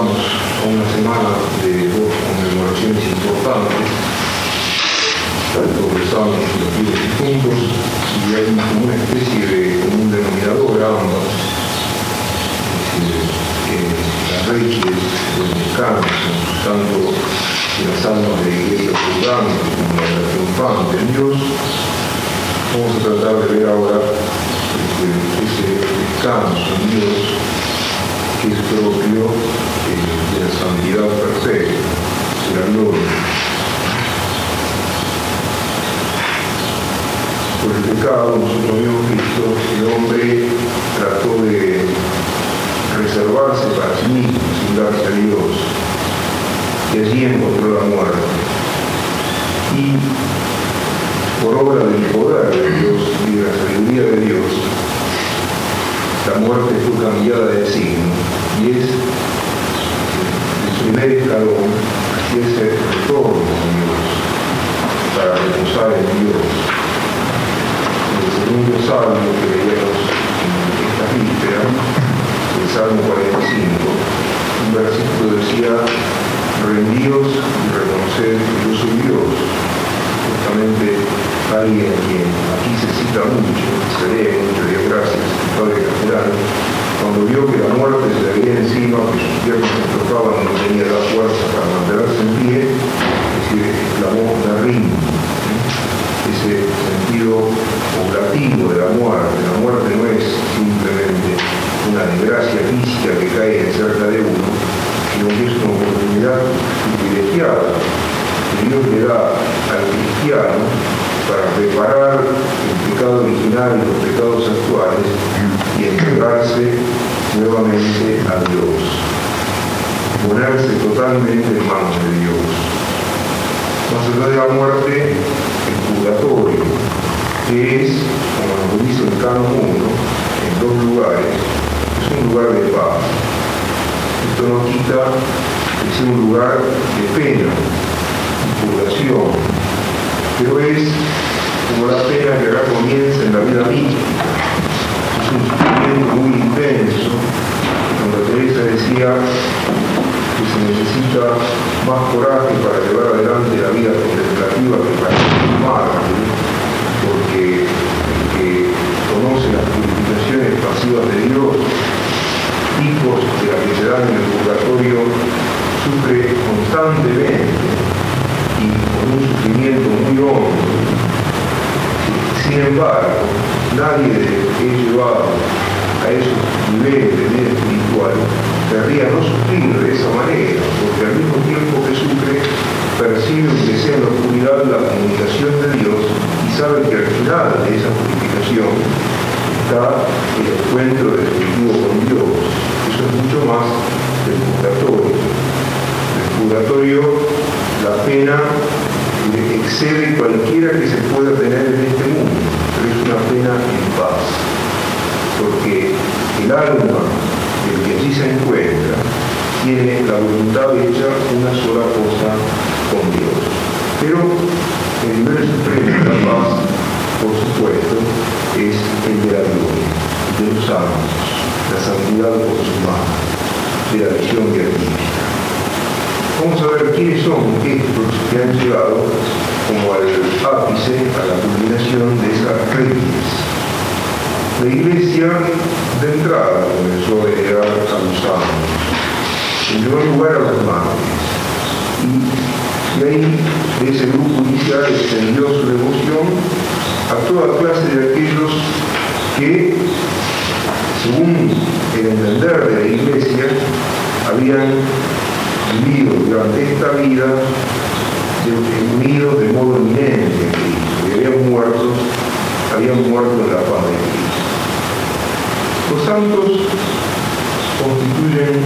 a una semana de dos conmemoraciones importantes, tanto Sábados y los vivos difuntos, y hay como una especie de común denominador ambas, las reyes del descanso, tanto las almas de la iglesia juzgante como la triunfante en Dios, vamos a tratar de ver ahora este, ese descanso en Dios que es propio eh, de la santidad perfecta, de la gloria. Por el pecado nosotros visto que el hombre trató de reservarse para sí mismo, sin darse a Dios, y allí encontró la muerte. Y por obra del poder de Dios y de la sabiduría de Dios, la muerte fue cambiada de signo y es el primer escalón hacia ese retorno a Dios, para reposar en Dios. El segundo salmo que leíamos en esta víspera, el Salmo 45, un versículo decía, rendíos y reconoced que yo soy Dios. Justamente alguien quien aquí se cita mucho, se lee mucho, Dios gracias, Padre Castellano, cuando vio que la muerte se le venía encima, que sus piernas se trocaban, no tenía la fuerza para mantenerse en pie, es decir, exclamó Narim, ese sentido oblativo de la muerte. La muerte no es simplemente una desgracia física que cae cerca de uno, sino que es una oportunidad privilegiada Dios le da al cristiano para reparar el pecado original y los pecados actuales y entregarse nuevamente a Dios, ponerse totalmente en manos de Dios. Allá de la muerte, el purgatorio, que es, como nos dice el canon 1, en dos lugares, es un lugar de paz. Esto no quita que sea un lugar de pena, pero es como la pena que acá comienza en la vida mística. Es un sufrimiento muy intenso. Cuando Teresa decía que se necesita más coraje para llevar adelante la vida contemplativa que para fumar, porque el que conoce las purificaciones pasivas de Dios, hijos de la que se dan en el purgatorio, sufre constantemente y con un sufrimiento muy hondo. Sin embargo, nadie es llevado a esos niveles de vida espiritual querría no sufrir de esa manera, porque al mismo tiempo que sufre, percibe que sea en la oscuridad la comunicación de Dios y sabe que al final de esa purificación está el encuentro definitivo con Dios. Eso es mucho más del purgatorio. El purgatorio la pena excede cualquiera que se pueda tener en este mundo, pena en paz, porque el alma del que allí se encuentra tiene la voluntad hecha una sola cosa con Dios. Pero el nivel supremo de la paz, por supuesto, es el de la gloria, de los ángeles, la santidad consumada, de la visión beatífica. Vamos a ver quiénes son estos que han llegado como al ápice, a la culminación de esa crisis. La iglesia de entrada comenzó a heredar a los ángeles, en primer lugar a los mártires. Y ahí, ese grupo inicial, extendió su devoción a toda clase de aquellos que, según el entender de la iglesia, habían vivido durante esta vida unidos de modo eminente en Cristo, y habían muerto, habían muerto en la paz de Cristo. Los santos constituyen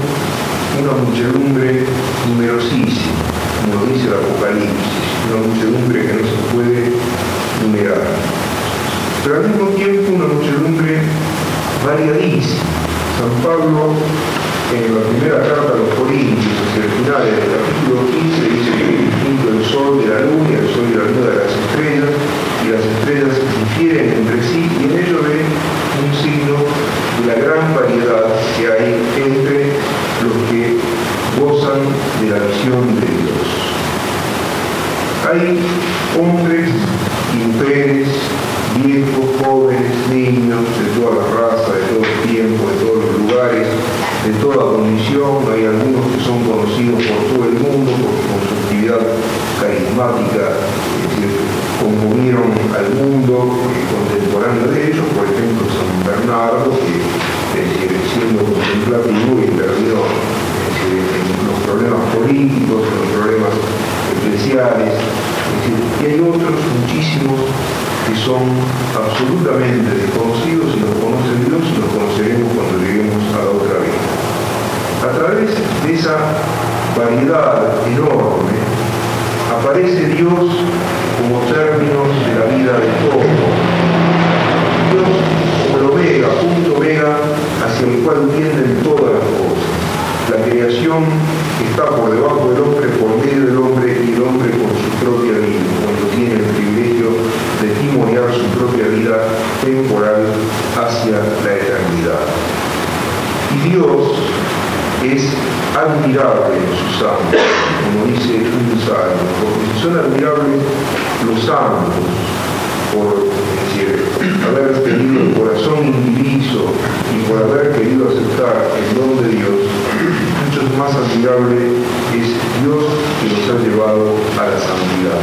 una muchedumbre numerosísima, como dice el Apocalipsis, una muchedumbre que no se puede numerar, pero al mismo tiempo una muchedumbre variadísima. San Pablo en la primera carta absolutamente desconocidos y los conoce Dios y los conoceremos cuando lleguemos a la otra vida. A través de esa variedad enorme aparece Dios como términos de la vida de todo. Dios como el omega, punto omega, hacia el cual tienden todas las cosas. La creación está por debajo del hombre, por medio admirable sus santos, como dice un salmo, porque si son admirables los santos, por haber tenido el corazón indiviso y por haber querido aceptar el don de Dios, mucho más admirable es Dios que nos ha llevado a la santidad.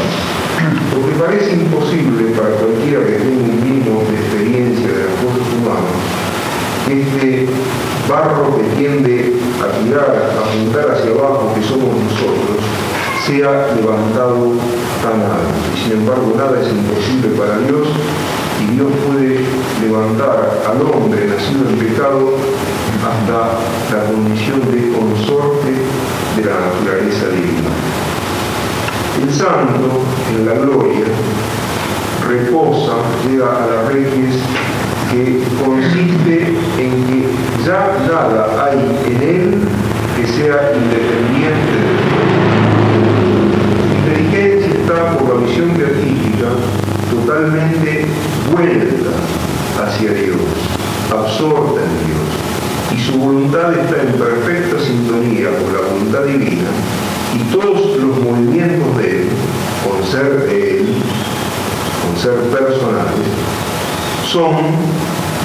Porque parece imposible para cualquiera que tenga un mínimo experiencia de las cosas humanas, que este barro que tiende a tirar, a apuntar hacia abajo, que somos nosotros, sea levantado tan alto. Y sin embargo nada es imposible para Dios y Dios puede levantar al hombre nacido en pecado hasta la condición de consorte de la naturaleza divina. El santo en la gloria reposa, llega a las reyes que consiste en que ya nada hay en él que sea independiente de Dios. Inteligencia está por la visión beatífica totalmente vuelta hacia Dios, absorta en Dios, y su voluntad está en perfecta sintonía con la voluntad divina, y todos los movimientos de Él, con ser de Él, con ser personales, son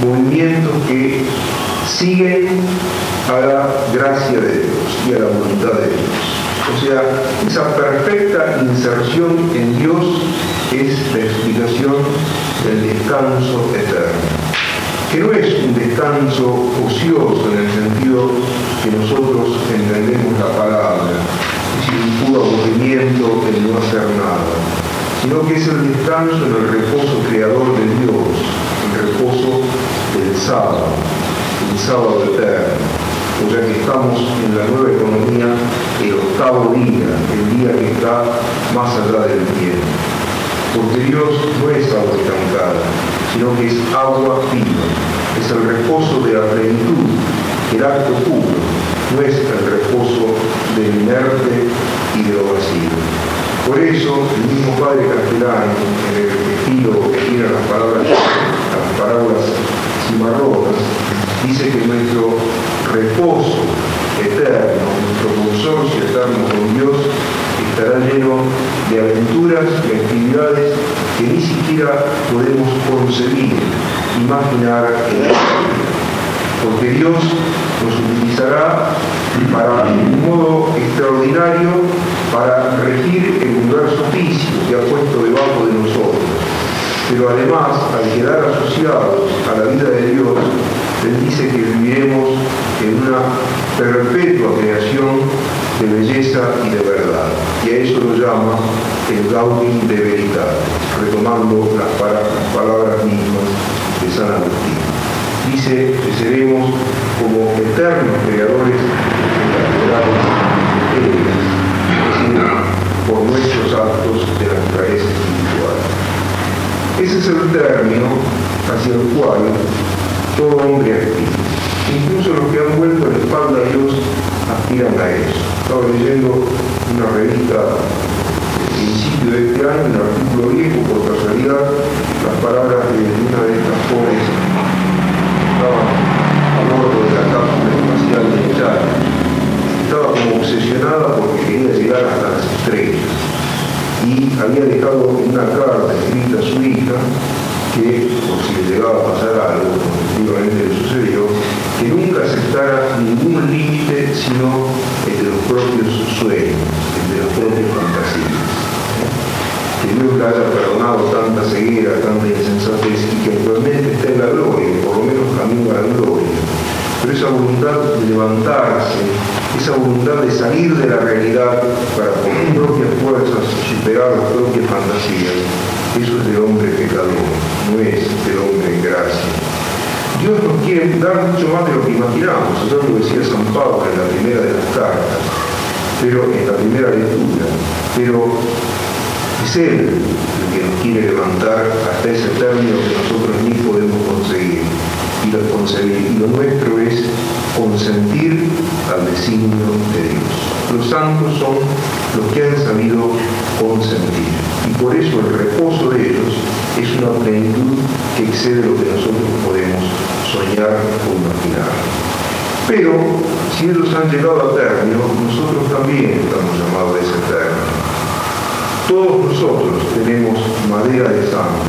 movimientos que siguen a la gracia de Dios y a la voluntad de Dios. O sea, esa perfecta inserción en Dios es la explicación del descanso eterno, que no es un descanso ocioso en el sentido que nosotros entendemos la palabra, es un puro aburrimiento de no hacer nada, sino que es el descanso en el reposo creador de Dios, el reposo del sábado, el sábado eterno, o sea que estamos en la nueva economía el octavo día, el día que está más allá del tiempo. Porque Dios no es agua estancada, sino que es agua viva, es el reposo de la plenitud, el acto puro, no el reposo del inerte y de lo vacío. Por eso, el mismo padre Castellano, en el estilo que tiene las palabras, las parábolas cimarronas, dice que nuestro reposo eterno, nuestro consorcio eterno con Dios, estará lleno de aventuras y actividades que ni siquiera concebir, imaginar porque Dios nos utilizará para un modo extraordinario para regir el universo físico que ha puesto debajo de nosotros. Pero además, al quedar asociados a la vida de Dios, Él dice que viviremos en una perpetua creación de belleza y de verdad. Y a eso lo llama el Gaudium de Veritas, retomando las, palabras mismas de San Agustín. Dice que seremos como eternos creadores de las por nuestros actos de naturaleza espiritual. Ese es el término hacia el cual todo hombre aspira. Incluso los que han vuelto la espalda a Dios aspiran a eso. Estaba leyendo una revista de este año, en el artículo viejo por casualidad, las palabras de una de estas jóvenes estaba a bordo de la cápsula espacial de Chad. Estaba como obsesionada porque quería llegar hasta las estrellas. Y había dejado una carta escrita a su hija que, por si le llegaba a pasar algo, efectivamente le sucedió, que nunca aceptara ningún límite sino el de los propios sueños, el de los propios fantasías que nunca haya perdonado tanta ceguera, tanta insensatez y que actualmente está en la gloria, por lo menos camino a la gloria. Pero esa voluntad de levantarse, esa voluntad de salir de la realidad para con sus propias fuerzas superar las propias fantasías, eso es del hombre pecador, no es del hombre en gracia. Dios nos quiere dar mucho más de lo que imaginamos, eso lo decía San Pablo en la primera de las cartas, pero en la primera lectura, pero el que nos quiere levantar hasta ese término que nosotros ni podemos conseguir y lo, conseguir. Y lo nuestro es consentir al designio de Dios. Los santos son los que han sabido consentir. Y por eso el reposo de ellos es una plenitud que excede lo que nosotros podemos soñar o imaginar. Pero si ellos han llegado a término, nosotros también estamos llamados a ese término. Todos nosotros tenemos madera de santo,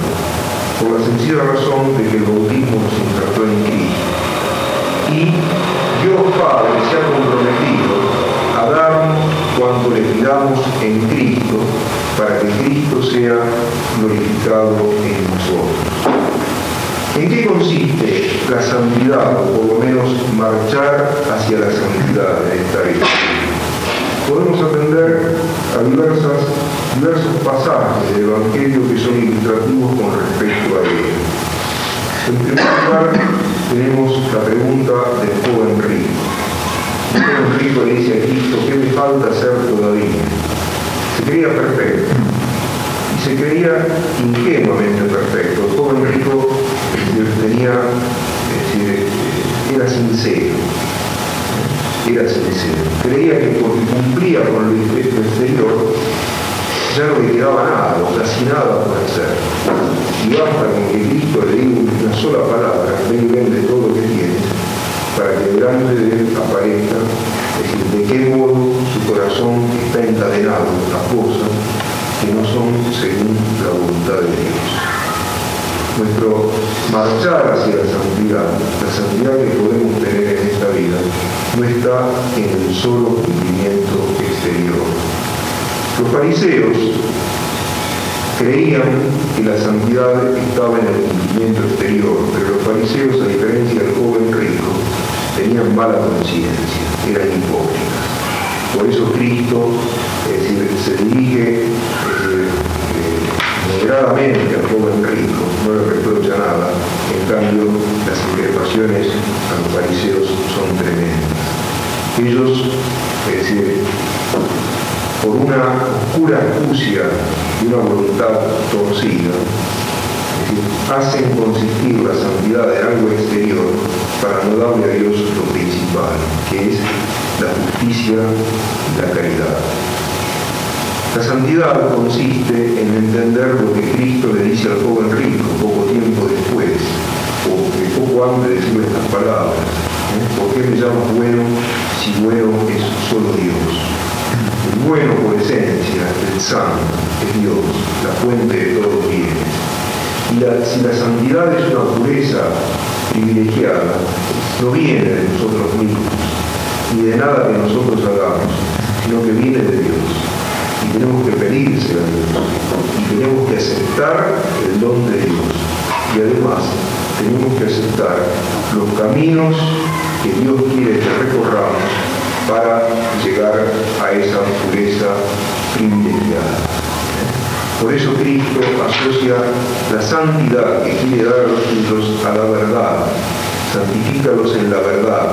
por la sencilla razón de que el bautismo nos insertó en Cristo. Y Dios Padre se ha comprometido a darnos cuanto le pidamos en Cristo para que Cristo sea glorificado en nosotros. ¿En qué consiste la santidad, o por lo menos marchar hacia la santidad en esta vida? Podemos atender a diversas, diversos pasajes del Evangelio que son ilustrativos con respecto a ello. En primer lugar, tenemos la pregunta del joven rico. El joven rico le dice a Cristo, ¿qué me falta hacer todavía? Se creía perfecto y se creía ingenuamente perfecto. El joven rico tenía, es decir, eh, era sincero, era sincero. Creía que porque cumplía con lo exterior, le quedaba nada, casi nada por hacer. Y basta con que Cristo le diga una sola palabra, ven y vende todo lo que tienes, para que delante de él aparezca, es decir, de qué modo su corazón está encadenado a cosas que no son según la voluntad de Dios nuestro marchar hacia la santidad, la santidad que podemos tener en esta vida, no está en el solo cumplimiento exterior. Los fariseos creían que la santidad estaba en el cumplimiento exterior, pero los fariseos, a diferencia del joven rico, tenían mala conciencia, eran hipócritas. Por eso Cristo es se dirige moderadamente al joven rico, no le reprocha nada, en cambio las increpaciones a los fariseos son tremendas. Ellos, es decir, por una oscura astucia y una voluntad torcida, hacen consistir la santidad en algo exterior para no darle a Dios lo principal, que es la justicia y la caridad. La santidad consiste en entender lo que Cristo le dice al joven rico poco tiempo después, o poco antes de decirle estas palabras. ¿eh? ¿Por qué me llamas bueno si bueno es solo Dios? Bueno por esencia, el santo, es Dios, la fuente de todos los bienes. Y si la santidad es una pureza privilegiada, no viene de nosotros mismos, ni de nada que nosotros hagamos, sino que viene de Dios y tenemos que pedirse a Dios y tenemos que aceptar el don de Dios y además tenemos que aceptar los caminos que Dios quiere que recorramos para llegar a esa pureza privilegiada. Por eso Cristo asocia la santidad que quiere dar a los suyos a la verdad. Santifícalos en la verdad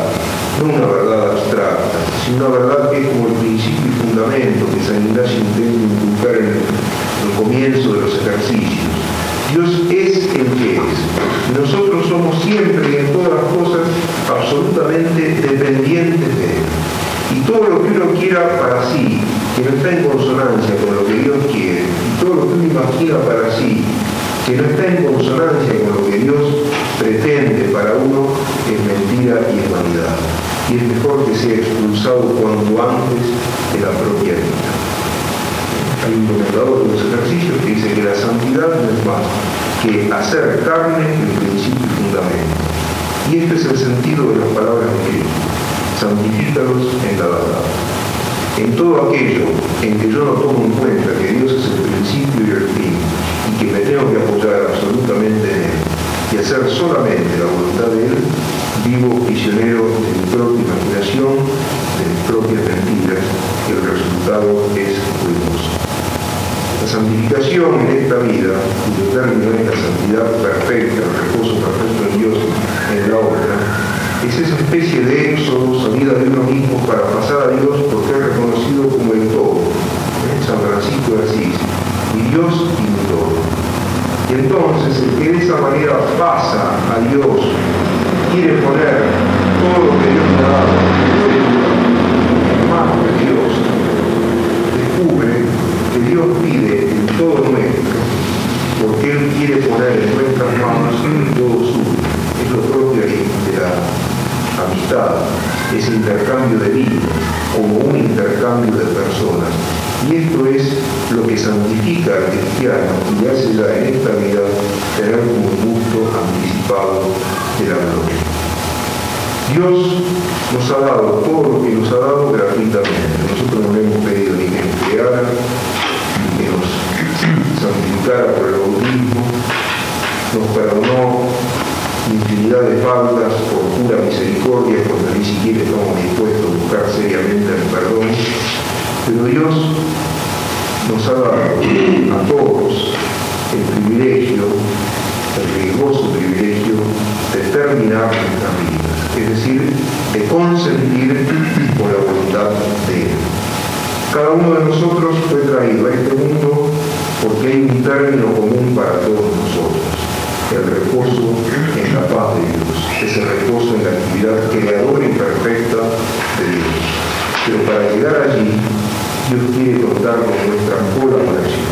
no una verdad abstracta, sino una verdad que es como el principio y fundamento que San Ignacio intenta inculcar en el, comienzo de los ejercicios. Dios es el que es. Nosotros somos siempre y en todas las cosas absolutamente dependientes de Él. Y todo lo que uno quiera para sí, que no está en consonancia con lo que Dios quiere, y todo lo que uno imagina para sí, que no está en consonancia con lo que Dios pretende para uno, es mentira y es vanidad. Y es mejor que sea expulsado cuanto antes de la propia vida. Hay un comentador de los ejercicios que dice que la santidad no es más que hacer carne el principio y fundamento. Y este es el sentido de las palabras de Cristo. Santifícalos en la verdad. En todo aquello en que yo no tomo en cuenta que Dios es el principio y el fin, y que me tengo que apoyar absolutamente en Él y hacer solamente la voluntad de Él, vivo prisionero de mi propia imaginación, de mi propia resultado es ruinoso. La santificación en esta vida, cuyo término es la santidad perfecta, el reposo perfecto en Dios en la obra, es esa especie de éxodo, salida de uno mismo para pasar a Dios porque es reconocido como el todo. ¿eh? San Francisco de Asís, y Dios y todo. Y entonces el de esa manera pasa a Dios, quiere poner todo lo que Dios le ha dado en manos de Dios, descubre que Dios pide en todo nuestro, porque Él quiere poner en nuestras manos todo suyo. Es lo propio de la amistad, ese intercambio de vida, como un intercambio de personas. Y esto es lo que santifica al cristiano y hace ya en esta vida tener un gusto anticipado de la gloria. Dios nos ha dado todo lo que nos ha dado gratuitamente. Nosotros no le hemos pedido ni que nos ni que nos santificara por el bautismo, nos perdonó infinidad de faltas por pura misericordia, cuando ni siquiera estamos dispuestos a buscar seriamente el perdón. Pero Dios nos ha dado a todos el privilegio, el riesgoso privilegio de terminar nuestras vidas, es decir, de consentir por la voluntad de Él. Cada uno de nosotros fue traído a este mundo porque hay un término común para todos nosotros, el reposo en la paz de Dios, ese reposo en la actividad creadora y perfecta de Dios. Pero para llegar allí, Dios quiere contar con nuestra colaboración.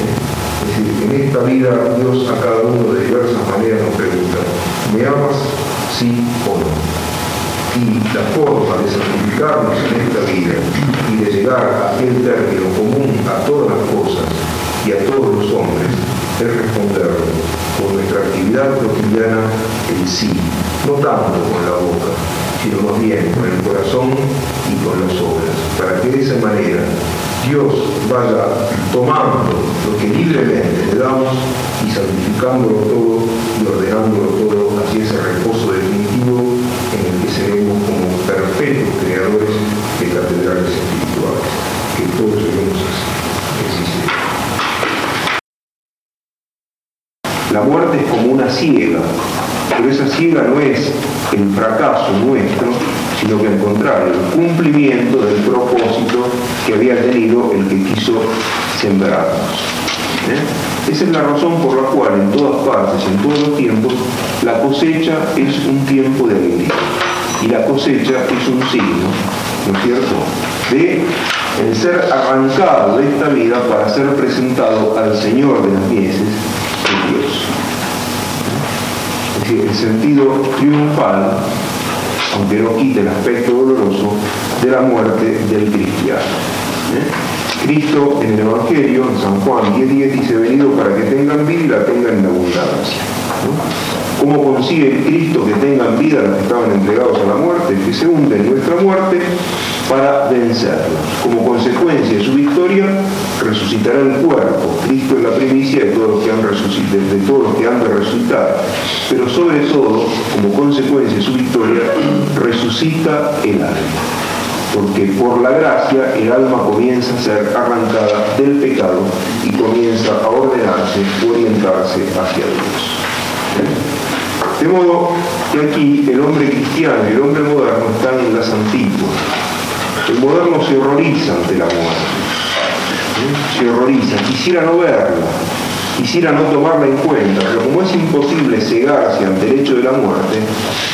¿Eh? Es decir, en esta vida Dios a cada uno de diversas maneras nos pregunta, ¿me amas? Sí o no. Y la forma de santificarnos en esta vida y de llegar a aquel término común a todas las cosas y a todos los hombres es responderlo con nuestra actividad cotidiana en sí, no tanto con la boca, sino más bien con el corazón y con las obras, para que de esa manera Dios vaya tomando lo que libremente le damos y santificándolo todo y ordenándolo todo hacia ese reposo definitivo en el que seremos como perfectos creadores de catedrales espirituales, que seremos así. La muerte es como ciega, pero esa ciega no es el fracaso nuestro, sino que al contrario, el cumplimiento del propósito que había tenido el que quiso sembrarnos. ¿Eh? Esa es la razón por la cual en todas partes, en todos los tiempos, la cosecha es un tiempo de alegría. Y la cosecha es un signo, ¿no es cierto?, de el ser arrancado de esta vida para ser presentado al Señor de las mieses, de Dios. Decir, el sentido triunfal, aunque no quite el aspecto doloroso, de la muerte del cristiano. ¿Eh? Cristo en el Evangelio, en San Juan 10.10, dice, venido para que tengan vida y la tengan en abundancia. ¿Cómo consigue Cristo que tengan vida los que estaban entregados a la muerte? Que se hunden en nuestra muerte para vencerlos. Como consecuencia de su victoria, resucitará el cuerpo. Cristo es la primicia de todos los que han, de todos los que han de resucitar. Pero sobre todo, como consecuencia de su victoria, resucita el alma porque por la gracia el alma comienza a ser arrancada del pecado y comienza a ordenarse, orientarse hacia Dios. De modo que aquí el hombre cristiano y el hombre moderno están en las antiguas. El moderno se horroriza ante la muerte. Se horroriza, quisiera no verla, quisiera no tomarla en cuenta, pero como es imposible cegarse ante el hecho de la muerte,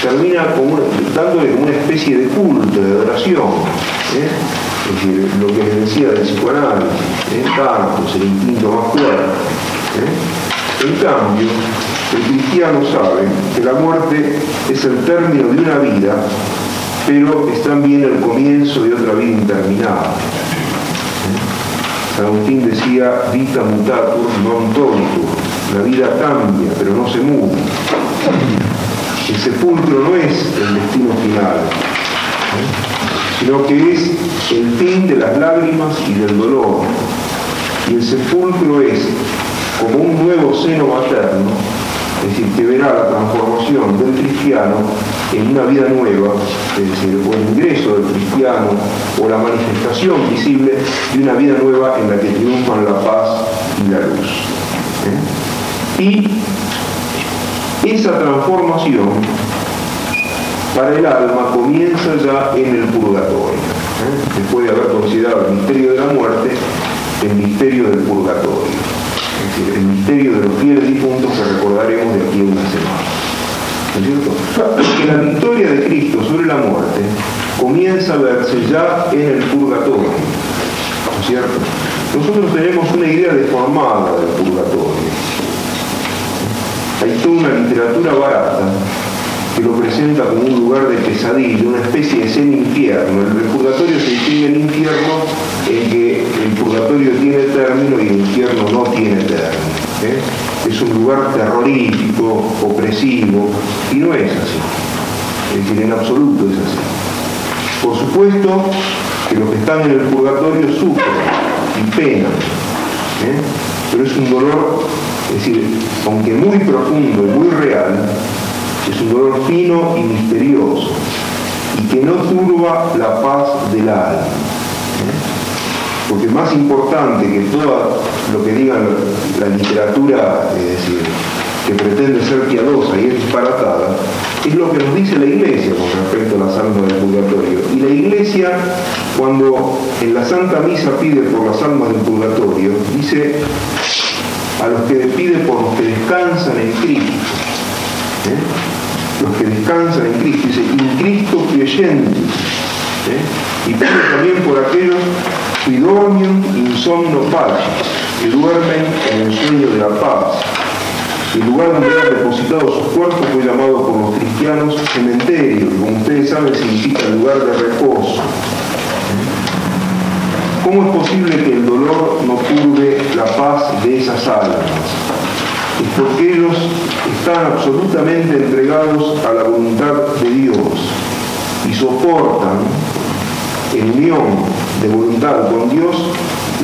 termina como dándole una especie de culto, de adoración. ¿eh? Es decir, lo que les decía del psicoanálisis, ¿eh? El instinto más fuerte. ¿eh? En cambio, el cristiano sabe que la muerte es el término de una vida, pero es también el comienzo de otra vida interminada. San Agustín decía, vita mutatur non tonitur, la vida cambia, pero no se muda. El sepulcro no es el destino final, sino que es el fin de las lágrimas y del dolor. Y el sepulcro es como un nuevo seno materno es decir, que verá la transformación del cristiano en una vida nueva, o el ingreso del cristiano, o la manifestación visible de una vida nueva en la que triunfan la paz y la luz. ¿eh? Y esa transformación para el alma comienza ya en el purgatorio. ¿eh? Después de haber considerado el misterio de la muerte, el misterio del purgatorio. El misterio de los fieles difuntos que recordaremos de aquí a una semana. ¿No es cierto? Porque la victoria de Cristo sobre la muerte comienza a verse ya en el purgatorio. ¿No es cierto? Nosotros tenemos una idea deformada del purgatorio. Hay toda una literatura barata que lo presenta como un lugar de pesadilla, una especie de semi-infierno. El purgatorio se distingue el infierno en que el purgatorio tiene término y el infierno no tiene término. ¿eh? Es un lugar terrorífico, opresivo, y no es así. Es decir, en absoluto es así. Por supuesto que los que están en el purgatorio sufren y penan, ¿eh? pero es un dolor, es decir, aunque muy profundo y muy real, es un dolor fino y misterioso y que no turba la paz del alma. Porque más importante que todo lo que diga la literatura, es decir, que pretende ser piadosa y es disparatada, es lo que nos dice la Iglesia con respecto a las almas del purgatorio. Y la Iglesia, cuando en la Santa Misa pide por las almas del purgatorio, dice a los que pide por los que descansan en Cristo. Los que descansan en Cristo, dice, in Cristo creyentes. Y pide también por aquellos que dormium insomno pacis, que duermen en el sueño de la paz. El lugar donde han depositado sus cuerpos fue llamado por los cristianos cementerio, como ustedes saben significa lugar de reposo. ¿Cómo es posible que el dolor no turbe la paz de esas almas? es porque ellos están absolutamente entregados a la voluntad de Dios y soportan en unión de voluntad con Dios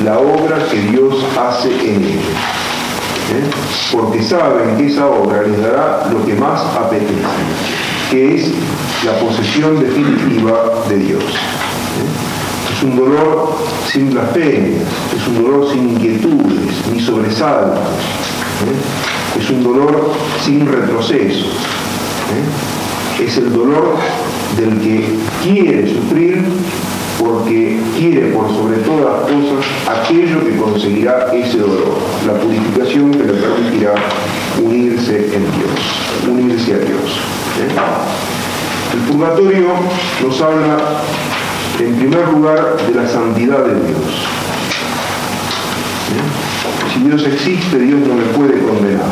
la obra que Dios hace en ellos. ¿eh? Porque saben que esa obra les dará lo que más apetece, que es la posesión definitiva de Dios. ¿eh? Es un dolor sin blasfemias, es un dolor sin inquietudes ni sobresaltos. ¿eh? Es un dolor sin retroceso. ¿eh? Es el dolor del que quiere sufrir porque quiere por sobre todas las cosas aquello que conseguirá ese dolor, la purificación que le permitirá unirse en Dios, unirse a Dios. ¿eh? El purgatorio nos habla en primer lugar de la santidad de Dios. ¿eh? Si Dios existe, Dios no me puede condenar.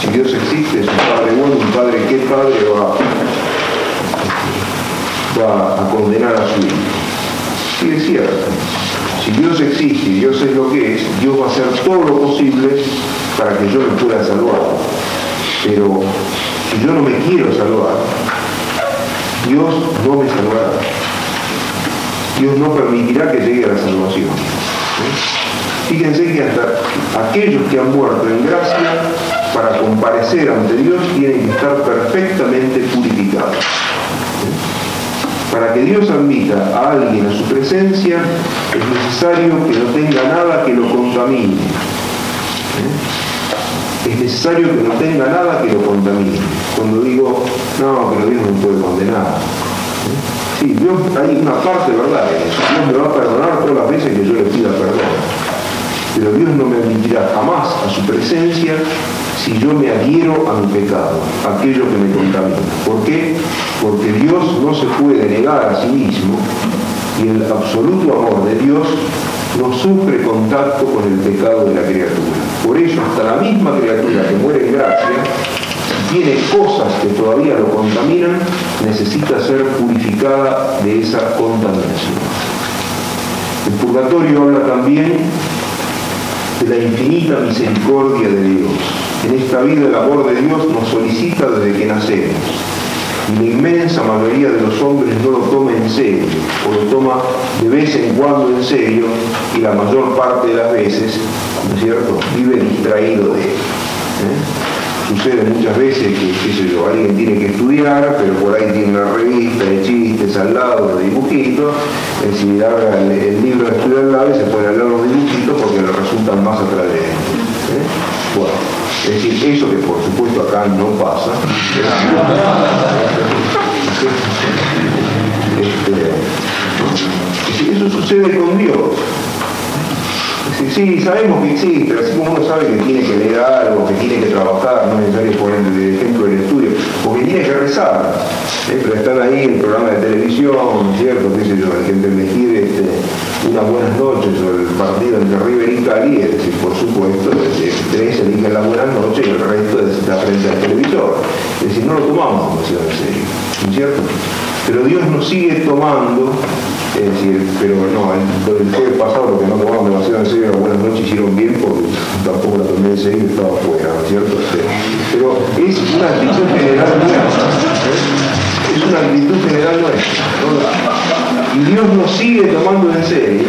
Si Dios existe, es un padre bueno, un padre, ¿qué padre va, a condenar a su hijo? Sí, es cierto. Si Dios existe y Dios es lo que es, Dios va a hacer todo lo posible para que yo me pueda salvar. Pero si yo no me quiero salvar, Dios no me salvará. Dios no permitirá que llegue a la salvación. ¿eh? Fíjense que hasta aquellos que han muerto en gracia, para comparecer ante Dios, tienen que estar perfectamente purificados. Para que Dios admita a alguien a su presencia, es necesario que no tenga nada que lo contamine. Es necesario que no tenga nada que lo contamine. Cuando digo, no, pero Dios me puede condenar. Sí, Dios, hay una parte verdad en eso. Dios me va a perdonar todas las veces que yo le pida perdón pero Dios no me admitirá jamás a su presencia si yo me adhiero a mi pecado, aquello que me contamina. ¿Por qué? Porque Dios no se puede negar a sí mismo y el absoluto amor de Dios no sufre contacto con el pecado de la criatura. Por eso hasta la misma criatura que muere en gracia, si tiene cosas que todavía lo contaminan, necesita ser purificada de esa contaminación. El purgatorio habla también de la infinita misericordia de Dios. En esta vida el amor de Dios nos solicita desde que nacemos. Y la inmensa mayoría de los hombres no lo toma en serio, o lo toma de vez en cuando en serio, y la mayor parte de las veces, ¿no es cierto?, vive distraído de él. ¿eh? Sucede muchas veces que, qué sé yo, alguien tiene que estudiar, pero por ahí tiene una revista de chistes al lado, de dibujitos, es decir, el, libro de estudio al lado y se puede hablar los dibujitos porque le resultan más atrayentes. ¿eh? Bueno, es decir, eso que por supuesto acá no pasa. Este, eso sucede con Dios. Sí, sabemos que existe, así como uno sabe que tiene que leer algo, que tiene que trabajar, no es necesario poner el ejemplo del estudio, porque tiene que rezar. ¿eh? Pero están ahí en programa de televisión, ¿cierto? ¿Qué sé yo? Hay que elegir este, unas buenas noches o el partido entre River y Cali, es decir, por supuesto, tres eligen la buena noche y el resto está frente al televisor. Es decir, no lo tomamos demasiado en serio, ¿no es cierto? Pero Dios nos sigue tomando es decir, pero no, el, jueves pasado lo que no tomamos demasiado en serio, buenas noches hicieron bien porque tampoco la tomé en serio y estaba fuera, ¿no es cierto? Pero es una actitud general nuestra, ¿eh? es una actitud general nuestra. Y Dios nos sigue tomando en serio,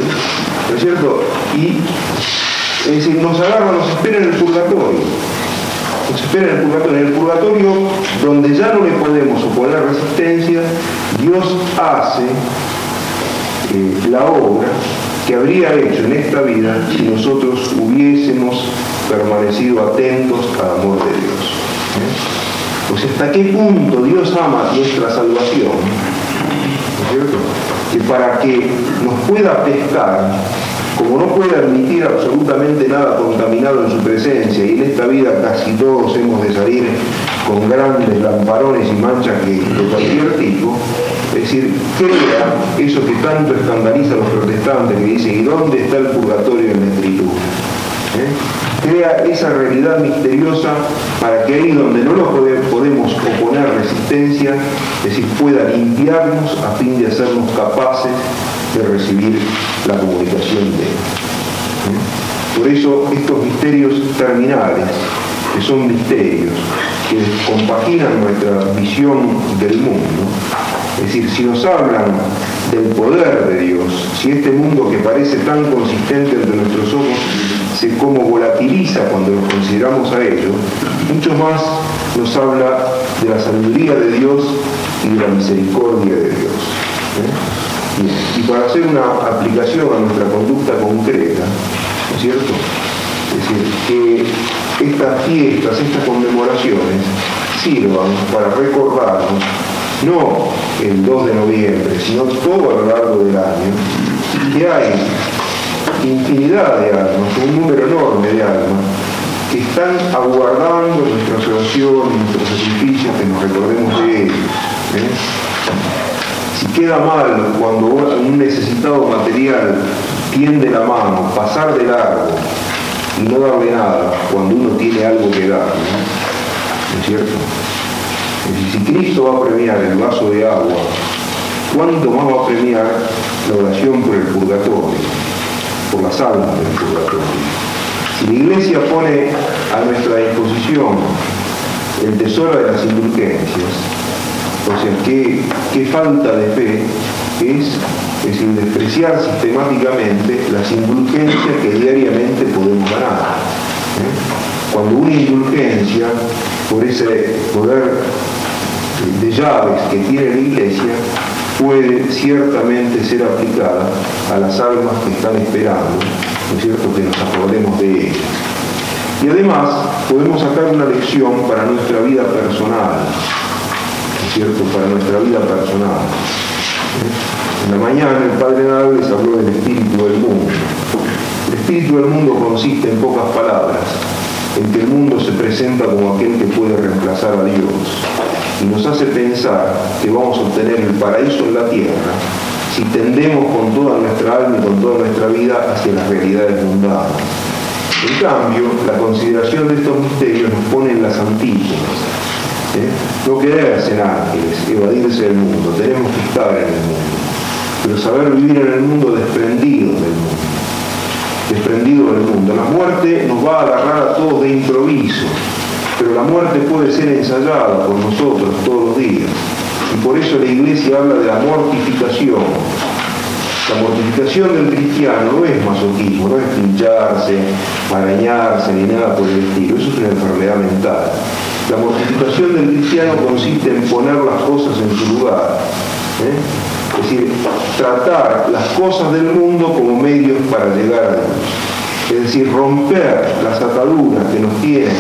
¿no es cierto? Y nos agarra, nos espera en el purgatorio. Nos espera en el purgatorio. En el purgatorio, donde ya no le podemos oponer resistencia, Dios hace la obra que habría hecho en esta vida si nosotros hubiésemos permanecido atentos al amor de Dios. ¿eh? Pues hasta qué punto Dios ama nuestra salvación, ¿no es cierto? Que para que nos pueda pescar, como no puede admitir absolutamente nada contaminado en su presencia, y en esta vida casi todos hemos de salir con grandes lamparones y manchas que, de cualquier tipo, es decir, crea eso que tanto escandaliza a los protestantes que dicen, ¿y dónde está el purgatorio en la escritura? ¿Eh? Crea esa realidad misteriosa para que ahí donde no nos podemos oponer resistencia, es decir, pueda limpiarnos a fin de hacernos capaces de recibir la comunicación de Él. ¿Eh? Por eso estos misterios terminales, que son misterios, que compaginan nuestra visión del mundo, es decir, si nos hablan del poder de Dios, si este mundo que parece tan consistente entre nuestros ojos se como volatiliza cuando lo consideramos a ello, mucho más nos habla de la sabiduría de Dios y de la misericordia de Dios. ¿eh? Y para hacer una aplicación a nuestra conducta concreta, ¿no es cierto? Es decir, que estas fiestas, estas conmemoraciones sirvan para recordarnos no el 2 de noviembre, sino todo a lo largo del año, que hay infinidad de almas, un número enorme de almas, que están aguardando nuestra oración, nuestros sacrificios, que nos recordemos de ellos. ¿eh? Si queda mal cuando un necesitado material tiende la mano, pasar de largo y no darle nada, cuando uno tiene algo que dar, ¿no es cierto? Si Cristo va a premiar el vaso de agua, ¿cuánto más va a premiar la oración por el purgatorio, por las almas del purgatorio? Si la Iglesia pone a nuestra disposición el tesoro de las indulgencias, o sea, qué, falta de fe es, es decir, despreciar sistemáticamente las indulgencias que diariamente podemos ganar. ¿eh? Cuando una indulgencia, por ese poder de llaves que tiene la Iglesia puede ciertamente ser aplicada a las almas que están esperando, ¿no es cierto?, que nos acordemos de ellas. Y además podemos sacar una lección para nuestra vida personal, ¿no es cierto?, para nuestra vida personal. En la mañana el Padre Nadal les habló del espíritu del mundo. El espíritu del mundo consiste en pocas palabras, que el mundo se presenta como aquel que puede reemplazar a Dios y nos hace pensar que vamos a obtener el paraíso en la tierra si tendemos con toda nuestra alma y con toda nuestra vida hacia las realidades mundanas. En cambio, la consideración de estos misterios nos pone en las antípodas. ¿eh? No quedarse en ángeles, evadirse del mundo, tenemos que estar en el mundo, pero saber vivir en el mundo desprendido del mundo. Desprendido del mundo. La muerte nos va a agarrar a todos de improviso pero la muerte puede ser ensayada por nosotros todos los días. Y por eso la iglesia habla de la mortificación. La mortificación del cristiano no es masoquismo, no es pincharse, arañarse ni nada por el estilo, eso es una enfermedad mental. La mortificación del cristiano consiste en poner las cosas en su lugar. ¿eh? Es decir, tratar las cosas del mundo como medios para llegar a Dios. Es decir, romper las ataduras que nos tienen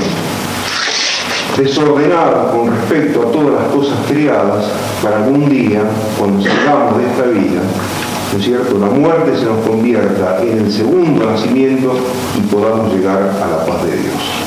desordenadas con respecto a todas las cosas creadas para algún día, cuando salgamos de esta vida, ¿no es cierto?, la muerte se nos convierta en el segundo nacimiento y podamos llegar a la paz de Dios.